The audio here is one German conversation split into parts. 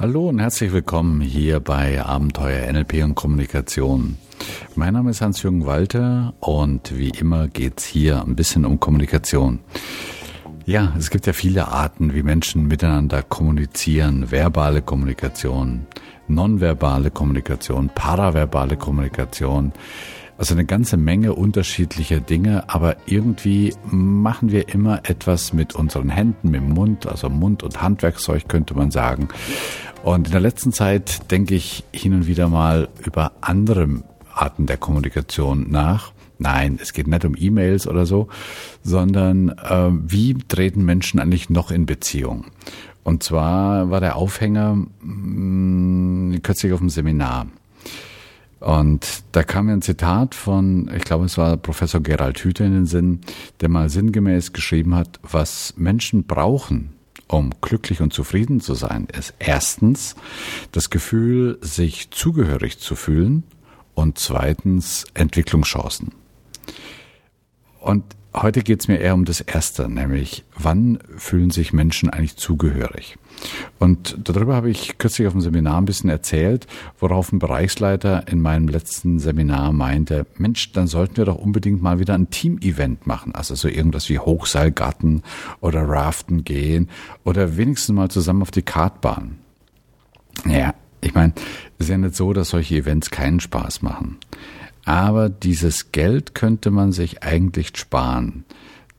Hallo und herzlich willkommen hier bei Abenteuer NLP und Kommunikation. Mein Name ist Hans-Jürgen Walter und wie immer geht's hier ein bisschen um Kommunikation. Ja, es gibt ja viele Arten, wie Menschen miteinander kommunizieren. Verbale Kommunikation, nonverbale Kommunikation, paraverbale Kommunikation. Also eine ganze Menge unterschiedlicher Dinge, aber irgendwie machen wir immer etwas mit unseren Händen, mit dem Mund, also Mund- und Handwerkzeug könnte man sagen. Und in der letzten Zeit denke ich hin und wieder mal über andere Arten der Kommunikation nach. Nein, es geht nicht um E-Mails oder so, sondern äh, wie treten Menschen eigentlich noch in Beziehung? Und zwar war der Aufhänger mh, mm, kürzlich auf dem Seminar. Und da kam mir ein Zitat von, ich glaube, es war Professor Gerald Hüther in den Sinn, der mal sinngemäß geschrieben hat, was Menschen brauchen, um glücklich und zufrieden zu sein, ist erstens das Gefühl, sich zugehörig zu fühlen und zweitens Entwicklungschancen. Und heute geht es mir eher um das Erste, nämlich wann fühlen sich Menschen eigentlich zugehörig? Und darüber habe ich kürzlich auf dem Seminar ein bisschen erzählt, worauf ein Bereichsleiter in meinem letzten Seminar meinte, Mensch, dann sollten wir doch unbedingt mal wieder ein Team-Event machen. Also so irgendwas wie Hochseilgarten oder Raften gehen oder wenigstens mal zusammen auf die Kartbahn. Ja, ich meine, es ist ja nicht so, dass solche Events keinen Spaß machen. Aber dieses Geld könnte man sich eigentlich sparen.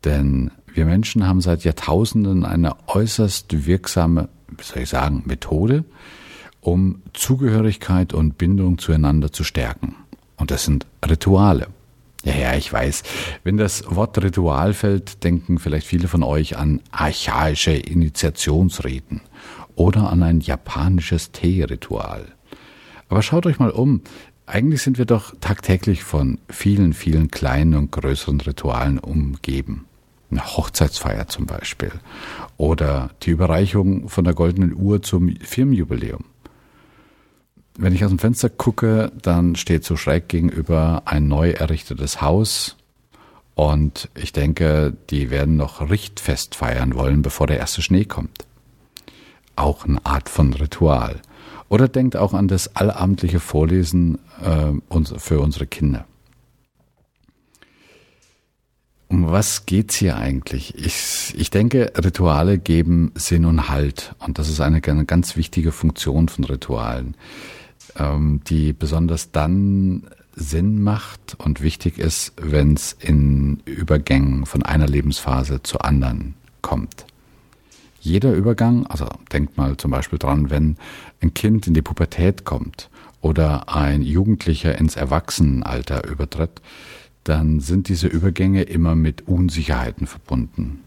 Denn wir Menschen haben seit Jahrtausenden eine äußerst wirksame, wie soll ich sagen, Methode, um Zugehörigkeit und Bindung zueinander zu stärken. Und das sind Rituale. Ja, ja, ich weiß. Wenn das Wort Ritual fällt, denken vielleicht viele von euch an archaische Initiationsriten oder an ein japanisches Teeritual. Aber schaut euch mal um. Eigentlich sind wir doch tagtäglich von vielen, vielen kleinen und größeren Ritualen umgeben eine Hochzeitsfeier zum Beispiel oder die Überreichung von der goldenen Uhr zum Firmenjubiläum. Wenn ich aus dem Fenster gucke, dann steht so schräg gegenüber ein neu errichtetes Haus und ich denke, die werden noch Richtfest feiern wollen, bevor der erste Schnee kommt. Auch eine Art von Ritual. Oder denkt auch an das allabendliche Vorlesen äh, für unsere Kinder. Um was geht's hier eigentlich? Ich, ich denke, Rituale geben Sinn und Halt. Und das ist eine, eine ganz wichtige Funktion von Ritualen, ähm, die besonders dann Sinn macht und wichtig ist, wenn es in Übergängen von einer Lebensphase zur anderen kommt. Jeder Übergang, also denkt mal zum Beispiel dran, wenn ein Kind in die Pubertät kommt oder ein Jugendlicher ins Erwachsenenalter übertritt, dann sind diese Übergänge immer mit Unsicherheiten verbunden.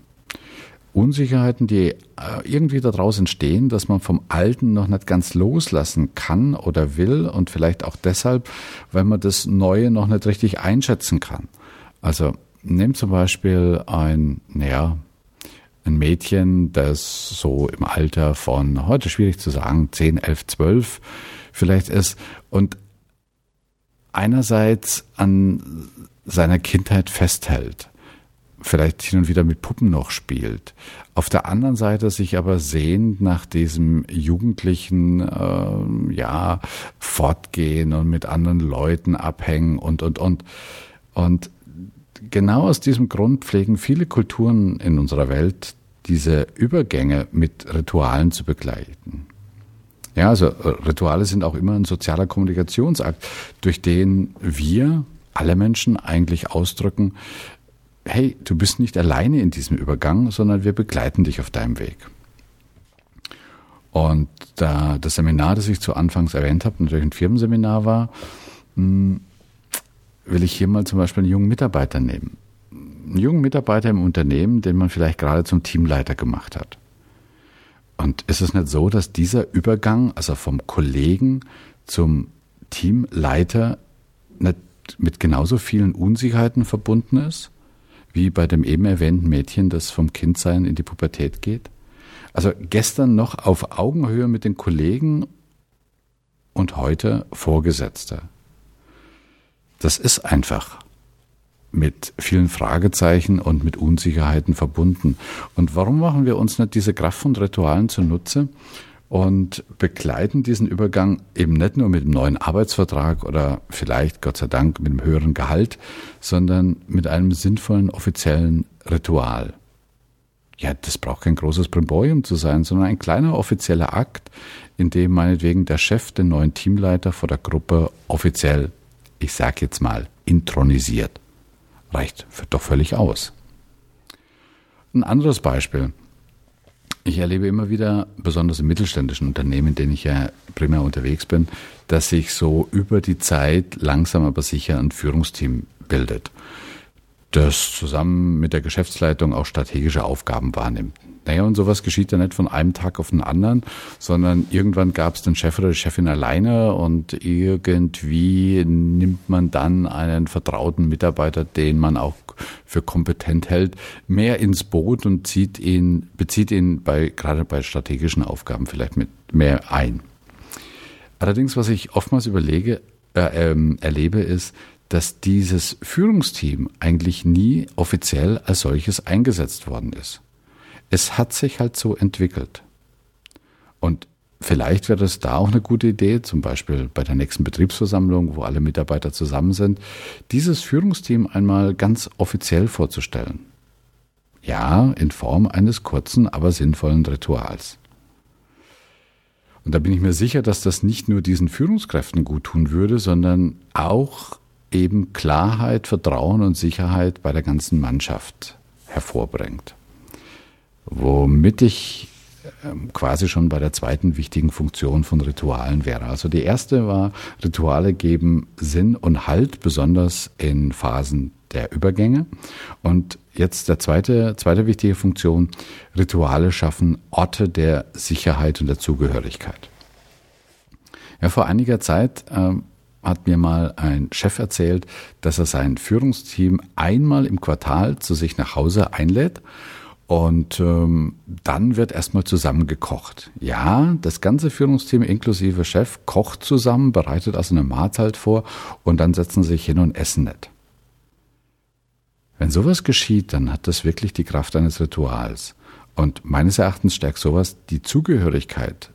Unsicherheiten, die äh, irgendwie daraus entstehen, dass man vom Alten noch nicht ganz loslassen kann oder will und vielleicht auch deshalb, weil man das Neue noch nicht richtig einschätzen kann. Also nehmt zum Beispiel ein, naja, ein Mädchen, das so im Alter von, heute schwierig zu sagen, 10, 11, 12 vielleicht ist und einerseits an seiner Kindheit festhält, vielleicht hin und wieder mit Puppen noch spielt, auf der anderen Seite sich aber sehnt nach diesem jugendlichen äh, ja fortgehen und mit anderen Leuten abhängen und und und. Und genau aus diesem Grund pflegen viele Kulturen in unserer Welt diese Übergänge mit Ritualen zu begleiten. Ja, also Rituale sind auch immer ein sozialer Kommunikationsakt, durch den wir alle Menschen eigentlich ausdrücken, hey, du bist nicht alleine in diesem Übergang, sondern wir begleiten dich auf deinem Weg. Und da das Seminar, das ich zu Anfangs erwähnt habe, natürlich ein Firmenseminar war, hm, will ich hier mal zum Beispiel einen jungen Mitarbeiter nehmen. Einen jungen Mitarbeiter im Unternehmen, den man vielleicht gerade zum Teamleiter gemacht hat. Und ist es nicht so, dass dieser Übergang, also vom Kollegen zum Teamleiter, nicht mit genauso vielen Unsicherheiten verbunden ist, wie bei dem eben erwähnten Mädchen, das vom Kindsein in die Pubertät geht? Also gestern noch auf Augenhöhe mit den Kollegen und heute Vorgesetzter. Das ist einfach mit vielen Fragezeichen und mit Unsicherheiten verbunden. Und warum machen wir uns nicht diese Kraft von Ritualen zunutze, und begleiten diesen Übergang eben nicht nur mit einem neuen Arbeitsvertrag oder vielleicht, Gott sei Dank, mit einem höheren Gehalt, sondern mit einem sinnvollen offiziellen Ritual. Ja, das braucht kein großes Brimborium zu sein, sondern ein kleiner offizieller Akt, in dem meinetwegen der Chef den neuen Teamleiter vor der Gruppe offiziell, ich sag jetzt mal, intronisiert. Reicht doch völlig aus. Ein anderes Beispiel. Ich erlebe immer wieder, besonders in mittelständischen Unternehmen, in denen ich ja primär unterwegs bin, dass sich so über die Zeit langsam aber sicher ein Führungsteam bildet, das zusammen mit der Geschäftsleitung auch strategische Aufgaben wahrnimmt. Naja, und sowas geschieht ja nicht von einem Tag auf den anderen, sondern irgendwann gab es den Chef oder die Chefin alleine und irgendwie nimmt man dann einen vertrauten Mitarbeiter, den man auch für kompetent hält, mehr ins Boot und zieht ihn, bezieht ihn bei, gerade bei strategischen Aufgaben vielleicht mit mehr ein. Allerdings, was ich oftmals überlege, äh, ähm, erlebe, ist, dass dieses Führungsteam eigentlich nie offiziell als solches eingesetzt worden ist. Es hat sich halt so entwickelt. Und vielleicht wäre das da auch eine gute Idee, zum Beispiel bei der nächsten Betriebsversammlung, wo alle Mitarbeiter zusammen sind, dieses Führungsteam einmal ganz offiziell vorzustellen. Ja, in Form eines kurzen, aber sinnvollen Rituals. Und da bin ich mir sicher, dass das nicht nur diesen Führungskräften gut tun würde, sondern auch eben Klarheit, Vertrauen und Sicherheit bei der ganzen Mannschaft hervorbringt womit ich ähm, quasi schon bei der zweiten wichtigen Funktion von Ritualen wäre. Also die erste war, Rituale geben Sinn und Halt, besonders in Phasen der Übergänge. Und jetzt der zweite, zweite wichtige Funktion, Rituale schaffen Orte der Sicherheit und der Zugehörigkeit. Ja, vor einiger Zeit ähm, hat mir mal ein Chef erzählt, dass er sein Führungsteam einmal im Quartal zu sich nach Hause einlädt und ähm, dann wird erstmal zusammen gekocht. Ja, das ganze Führungsteam inklusive Chef kocht zusammen, bereitet also eine Mahlzeit vor und dann setzen sie sich hin und essen nicht. Wenn sowas geschieht, dann hat das wirklich die Kraft eines Rituals. Und meines Erachtens stärkt sowas die Zugehörigkeit,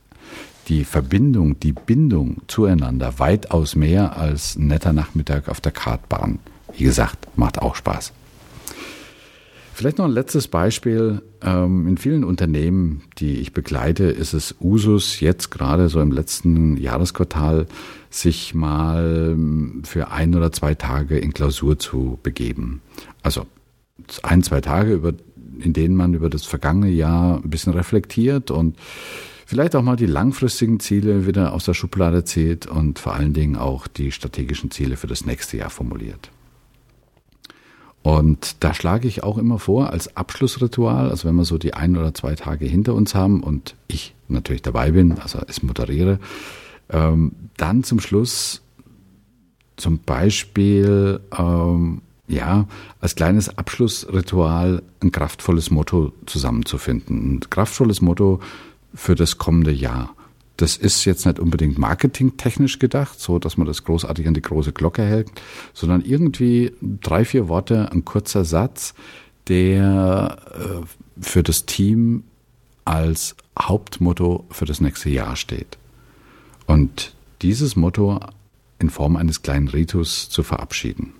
die Verbindung, die Bindung zueinander weitaus mehr als ein netter Nachmittag auf der Kartbahn. Wie gesagt, macht auch Spaß. Vielleicht noch ein letztes Beispiel. Ähm, in vielen Unternehmen, die ich begleite, ist es Usus, jetzt gerade so im letzten Jahresquartal, sich mal ähm, für ein oder zwei Tage in Klausur zu begeben. Also ein, zwei Tage, über, in denen man über das vergangene Jahr ein bisschen reflektiert und vielleicht auch mal die langfristigen Ziele wieder aus der Schublade zieht und vor allen Dingen auch die strategischen Ziele für das nächste Jahr formuliert. Und da schlage ich auch immer vor, als Abschlussritual, also wenn wir so die ein oder zwei Tage hinter uns haben und ich natürlich dabei bin, also es moderiere, ähm, dann zum Schluss zum Beispiel, ähm, ja, als kleines Abschlussritual ein kraftvolles Motto zusammenzufinden. Ein kraftvolles Motto für das kommende Jahr. Das ist jetzt nicht unbedingt marketingtechnisch gedacht, so dass man das großartig an die große Glocke hält, sondern irgendwie drei, vier Worte, ein kurzer Satz, der äh, für das Team als Hauptmotto für das nächste Jahr steht. Und dieses Motto in Form eines kleinen Ritus zu verabschieden.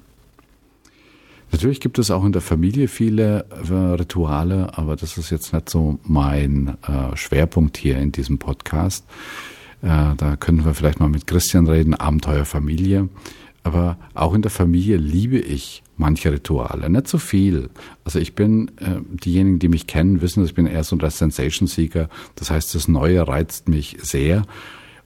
Natürlich gibt es auch in der Familie viele äh, Rituale, aber das ist jetzt nicht so mein äh, Schwerpunkt hier in diesem Podcast. Äh, da können wir vielleicht mal mit Christian reden, Abenteuer Familie. Aber auch in der Familie liebe ich manche Rituale, nicht so viel. Also ich bin, diejenigen, die mich kennen, wissen, ich bin eher so ein Sensation-Seeker. Das heißt, das Neue reizt mich sehr.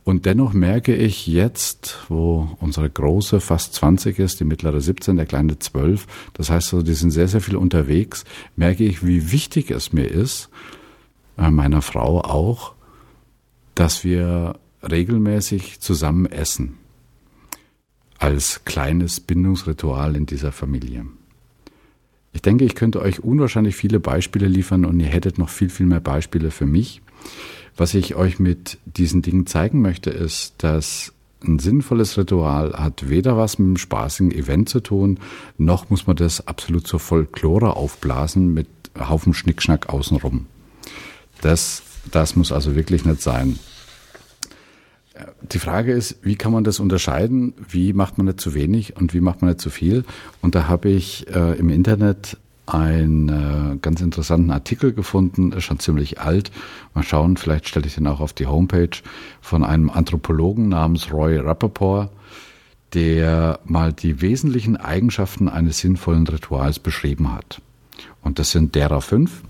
Und dennoch merke ich jetzt, wo unsere große fast 20 ist, die mittlere 17, der kleine 12, das heißt, also, die sind sehr, sehr viel unterwegs, merke ich, wie wichtig es mir ist, äh, meiner Frau auch, dass wir regelmäßig zusammen essen. Als kleines Bindungsritual in dieser Familie. Ich denke, ich könnte euch unwahrscheinlich viele Beispiele liefern und ihr hättet noch viel, viel mehr Beispiele für mich. Was ich euch mit diesen Dingen zeigen möchte, ist, dass ein sinnvolles Ritual hat weder was mit einem spaßigen Event zu tun, noch muss man das absolut zur Folklore aufblasen mit Haufen Schnickschnack außenrum. Das, das muss also wirklich nicht sein. die Frage ist, wie kann man das unterscheiden? Wie macht man nicht zu wenig und wie macht man nicht zu viel? Und da habe ich äh, im Internet einen äh, ganz interessanten Artikel gefunden, ist schon ziemlich alt. Mal schauen, vielleicht stelle ich den auch auf die Homepage von einem Anthropologen namens Roy Rappaport, der mal die wesentlichen Eigenschaften eines sinnvollen Rituals beschrieben hat. Und das sind derer fünf.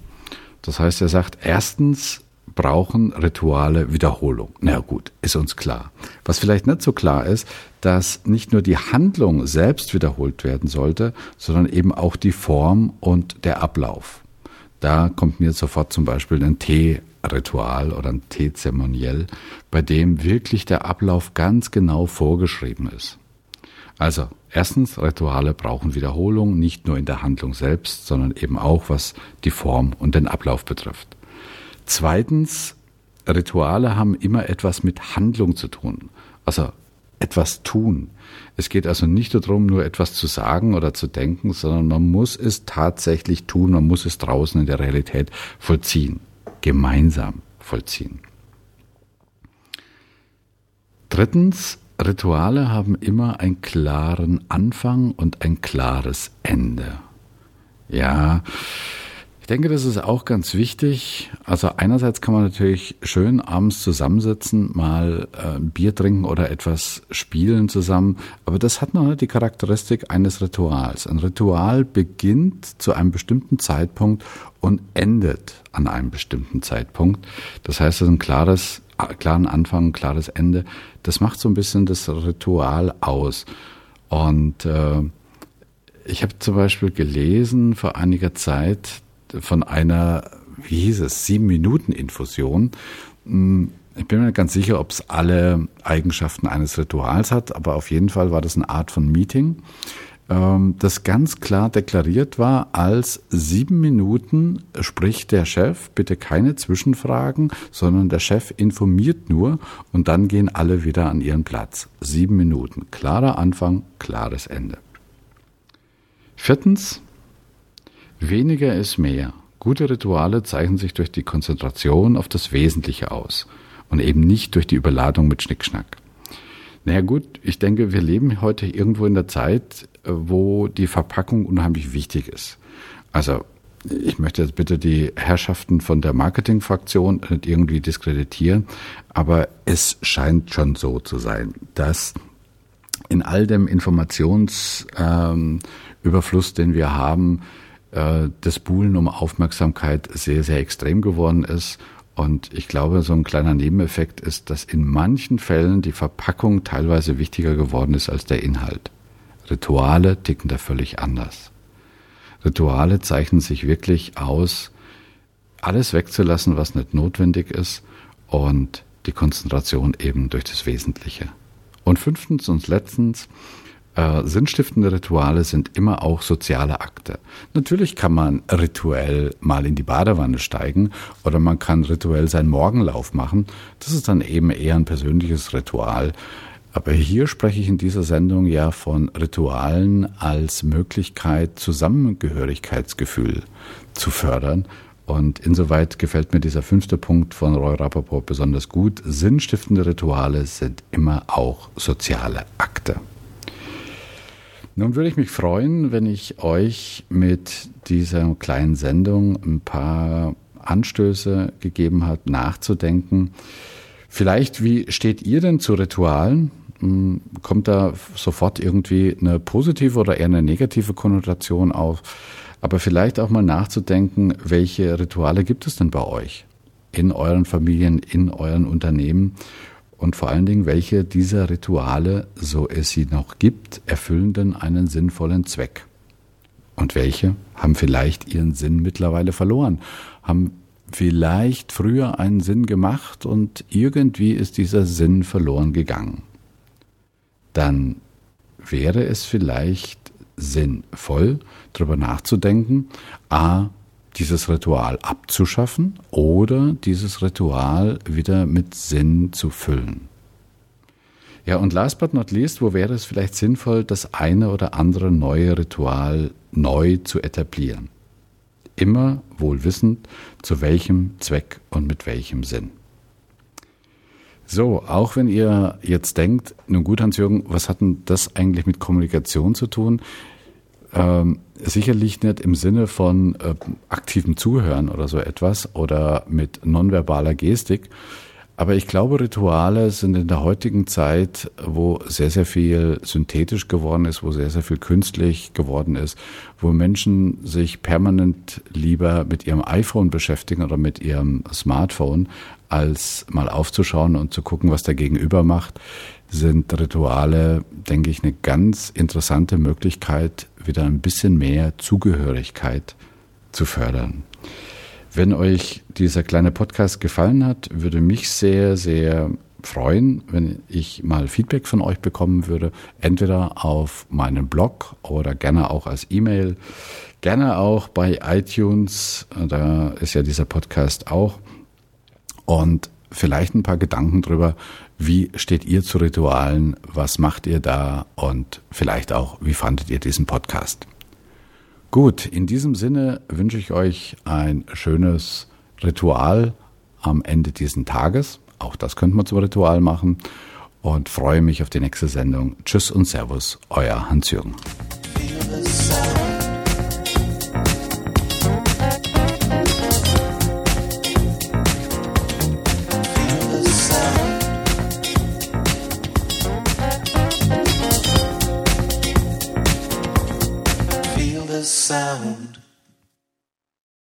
Das heißt, er sagt, erstens brauchen Rituale Wiederholung. Na gut, ist uns klar. Was vielleicht nicht so klar ist, dass nicht nur die Handlung selbst wiederholt werden sollte, sondern eben auch die Form und der Ablauf. Da kommt mir sofort zum Beispiel ein Teeritual oder ein Teezeremoniell, bei dem wirklich der Ablauf ganz genau vorgeschrieben ist. Also, erstens, Rituale brauchen Wiederholung, nicht nur in der Handlung selbst, sondern eben auch was die Form und den Ablauf betrifft. Zweitens, Rituale haben immer etwas mit Handlung zu tun. Also etwas tun. Es geht also nicht darum, nur etwas zu sagen oder zu denken, sondern man muss es tatsächlich tun, man muss es draußen in der Realität vollziehen, gemeinsam vollziehen. Drittens, Rituale haben immer einen klaren Anfang und ein klares Ende. Ja, ich denke, das ist auch ganz wichtig. Also einerseits kann man natürlich schön abends zusammensitzen, mal äh, Bier trinken oder etwas spielen zusammen, aber das hat noch nicht die Charakteristik eines Rituals. Ein Ritual beginnt zu einem bestimmten Zeitpunkt und endet an einem bestimmten Zeitpunkt. Das heißt, es ist ein klares, klaren Anfang, ein klares Ende. Das macht so ein bisschen das Ritual aus. Und äh, ich habe zum Beispiel gelesen vor einiger Zeit, von einer, wie hieß es, sieben Minuten Infusion. Hm, ich bin mir nicht ganz sicher, ob es alle Eigenschaften eines Rituals hat, aber auf jeden Fall war das eine Art von Meeting, ähm, das ganz klar deklariert war als sieben Minuten spricht der Chef, bitte keine Zwischenfragen, sondern der Chef informiert nur und dann gehen alle wieder an ihren Platz. Sieben Minuten. Klarer Anfang, klares Ende. Viertens, Weniger ist mehr. Gute Rituale zeichnen sich durch die Konzentration auf das Wesentliche aus und eben nicht durch die Überladung mit Schnickschnack. Naja gut, ich denke, wir leben heute irgendwo in der Zeit, wo die Verpackung unheimlich wichtig ist. Also ich möchte jetzt bitte die Herrschaften von der Marketingfraktion nicht irgendwie diskreditieren, aber es scheint schon so zu sein, dass in all dem Informationsüberfluss, ähm, den wir haben, äh, das Buhlen um Aufmerksamkeit sehr, sehr extrem geworden ist. Und ich glaube, so ein kleiner Nebeneffekt ist, dass in manchen Fällen die Verpackung teilweise wichtiger geworden ist als der Inhalt. Rituale ticken da völlig anders. Rituale zeichnen sich wirklich aus, alles wegzulassen, was nicht notwendig ist und die Konzentration eben durch das Wesentliche. Und fünftens und letztens, äh, sinnstiftende Rituale sind immer auch soziale Akte. Natürlich kann man rituell mal in die Badewanne steigen oder man kann rituell seinen Morgenlauf machen. Das ist dann eben eher ein persönliches Ritual. Aber hier spreche ich in dieser Sendung ja von Ritualen als Möglichkeit, Zusammengehörigkeitsgefühl zu fördern. Und insoweit gefällt mir dieser fünfte Punkt von Roy Rappaport besonders gut. Sinnstiftende Rituale sind immer auch soziale Akte. Nun würde ich mich freuen, wenn ich euch mit dieser kleinen Sendung ein paar Anstöße gegeben hat, nachzudenken. Vielleicht, wie steht ihr denn zu Ritualen? Hm, kommt da sofort irgendwie eine positive oder eher eine negative Konnotation auf? Aber vielleicht auch mal nachzudenken, welche Rituale gibt es denn bei euch? In euren Familien, in euren Unternehmen? Und vor allen Dingen, welche dieser Rituale, so es sie noch gibt, erfüllen denn einen sinnvollen Zweck? Und welche haben vielleicht ihren Sinn mittlerweile verloren, haben vielleicht früher einen Sinn gemacht und irgendwie ist dieser Sinn verloren gegangen. Dann wäre es vielleicht sinnvoll, darüber nachzudenken, a, dieses Ritual abzuschaffen oder dieses Ritual wieder mit Sinn zu füllen. Ja, und last but not least, wo wäre es vielleicht sinnvoll, das eine oder andere neue Ritual neu zu etablieren? Immer wohl wissend, zu welchem Zweck und mit welchem Sinn. So, auch wenn ihr jetzt denkt, nun gut, Hans-Jürgen, was hat denn das eigentlich mit Kommunikation zu tun? Ähm, sicherlich nicht im Sinne von äh, aktivem Zuhören oder so etwas oder mit nonverbaler Gestik. Aber ich glaube, Rituale sind in der heutigen Zeit, wo sehr, sehr viel synthetisch geworden ist, wo sehr, sehr viel künstlich geworden ist, wo Menschen sich permanent lieber mit ihrem iPhone beschäftigen oder mit ihrem Smartphone, als mal aufzuschauen und zu gucken, was der Gegenüber macht, sind Rituale, denke ich, eine ganz interessante Möglichkeit, wieder ein bisschen mehr Zugehörigkeit zu fördern. Wenn euch dieser kleine Podcast gefallen hat, würde mich sehr, sehr freuen, wenn ich mal Feedback von euch bekommen würde, entweder auf meinem Blog oder gerne auch als E-Mail, gerne auch bei iTunes, da ist ja dieser Podcast auch und vielleicht ein paar Gedanken drüber, wie steht ihr zu Ritualen, was macht ihr da und vielleicht auch, wie fandet ihr diesen Podcast? Gut, in diesem Sinne wünsche ich euch ein schönes Ritual am Ende dieses Tages. Auch das könnte man zum Ritual machen und freue mich auf die nächste Sendung. Tschüss und Servus, euer Hans-Jürgen.